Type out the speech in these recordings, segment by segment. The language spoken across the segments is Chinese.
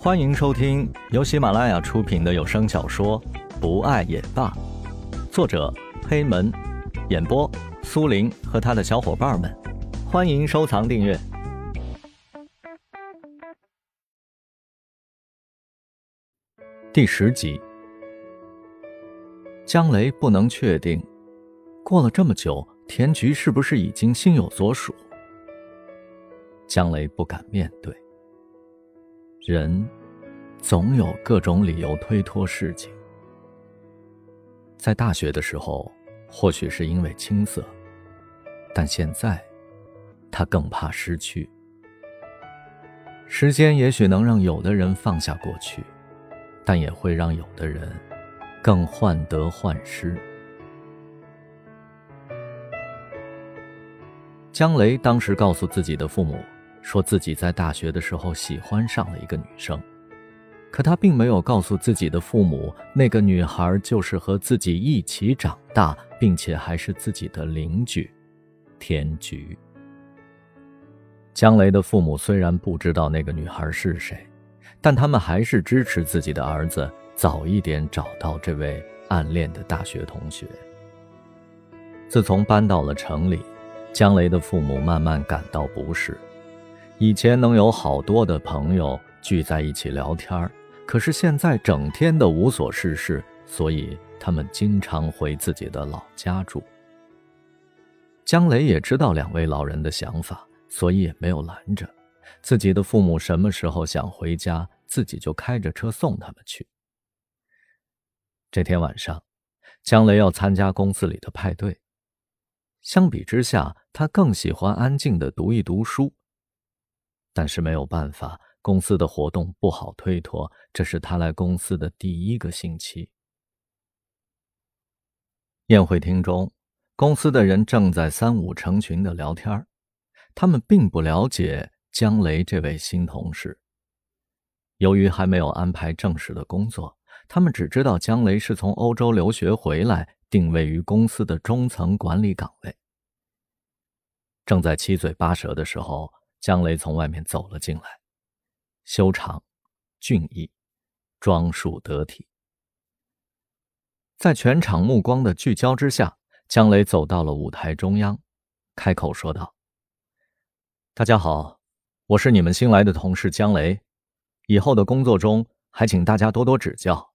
欢迎收听由喜马拉雅出品的有声小说《不爱也罢》，作者黑门，演播苏林和他的小伙伴们。欢迎收藏订阅。第十集，江雷不能确定，过了这么久，田菊是不是已经心有所属？江雷不敢面对。人总有各种理由推脱事情。在大学的时候，或许是因为青涩，但现在他更怕失去。时间也许能让有的人放下过去，但也会让有的人更患得患失。江雷当时告诉自己的父母。说自己在大学的时候喜欢上了一个女生，可他并没有告诉自己的父母，那个女孩就是和自己一起长大，并且还是自己的邻居，田菊。江雷的父母虽然不知道那个女孩是谁，但他们还是支持自己的儿子早一点找到这位暗恋的大学同学。自从搬到了城里，江雷的父母慢慢感到不适。以前能有好多的朋友聚在一起聊天可是现在整天的无所事事，所以他们经常回自己的老家住。江雷也知道两位老人的想法，所以也没有拦着自己的父母。什么时候想回家，自己就开着车送他们去。这天晚上，江雷要参加公司里的派对，相比之下，他更喜欢安静的读一读书。但是没有办法，公司的活动不好推脱。这是他来公司的第一个星期。宴会厅中，公司的人正在三五成群的聊天他们并不了解江雷这位新同事。由于还没有安排正式的工作，他们只知道江雷是从欧洲留学回来，定位于公司的中层管理岗位。正在七嘴八舌的时候。江雷从外面走了进来，修长、俊逸、装束得体。在全场目光的聚焦之下，江雷走到了舞台中央，开口说道：“大家好，我是你们新来的同事江雷，以后的工作中还请大家多多指教。”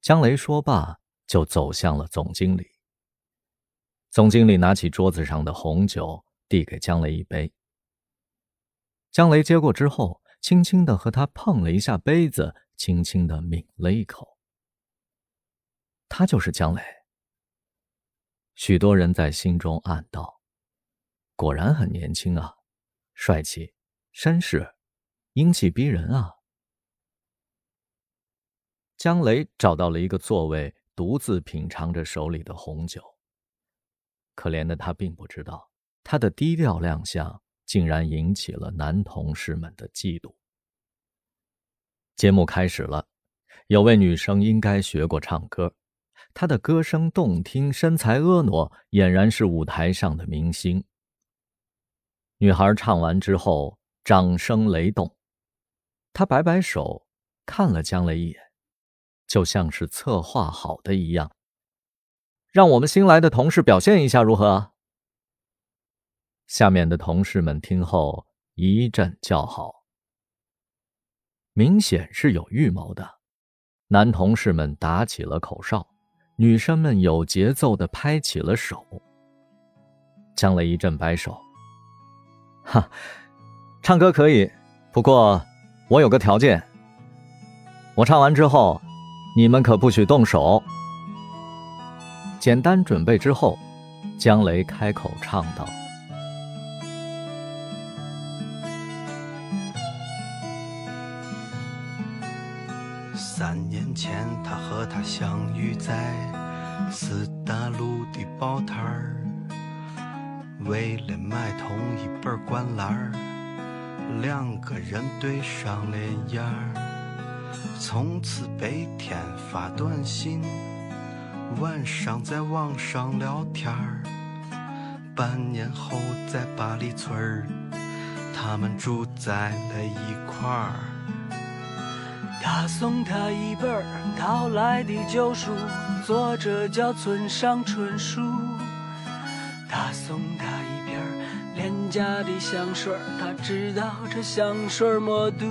江雷说罢，就走向了总经理。总经理拿起桌子上的红酒。递给江雷一杯，江雷接过之后，轻轻的和他碰了一下杯子，轻轻的抿了一口。他就是江雷。许多人在心中暗道：果然很年轻啊，帅气、绅士、英气逼人啊。江雷找到了一个座位，独自品尝着手里的红酒。可怜的他并不知道。他的低调亮相竟然引起了男同事们的嫉妒。节目开始了，有位女生应该学过唱歌，她的歌声动听，身材婀娜，俨然是舞台上的明星。女孩唱完之后，掌声雷动，她摆摆手，看了江雷一眼，就像是策划好的一样，让我们新来的同事表现一下如何？下面的同事们听后一阵叫好，明显是有预谋的。男同事们打起了口哨，女生们有节奏的拍起了手。江雷一阵摆手：“哈，唱歌可以，不过我有个条件。我唱完之后，你们可不许动手。”简单准备之后，江雷开口唱道。三年前，他和她相遇在四大路的报摊儿，为了买同一本灌篮儿，两个人对上了眼儿，从此白天发短信，晚上在网上聊天儿。半年后，在八里村儿，他们住在了一块儿。他送他一本淘来的旧书，作者叫村上春树。他送他一瓶廉价的香水，他知道这香水没毒。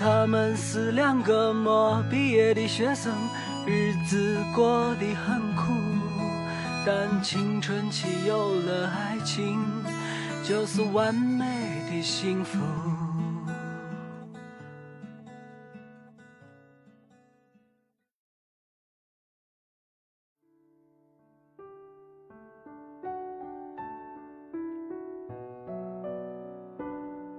他们是两个没毕业的学生，日子过得很苦，但青春期有了爱情，就是完美的幸福。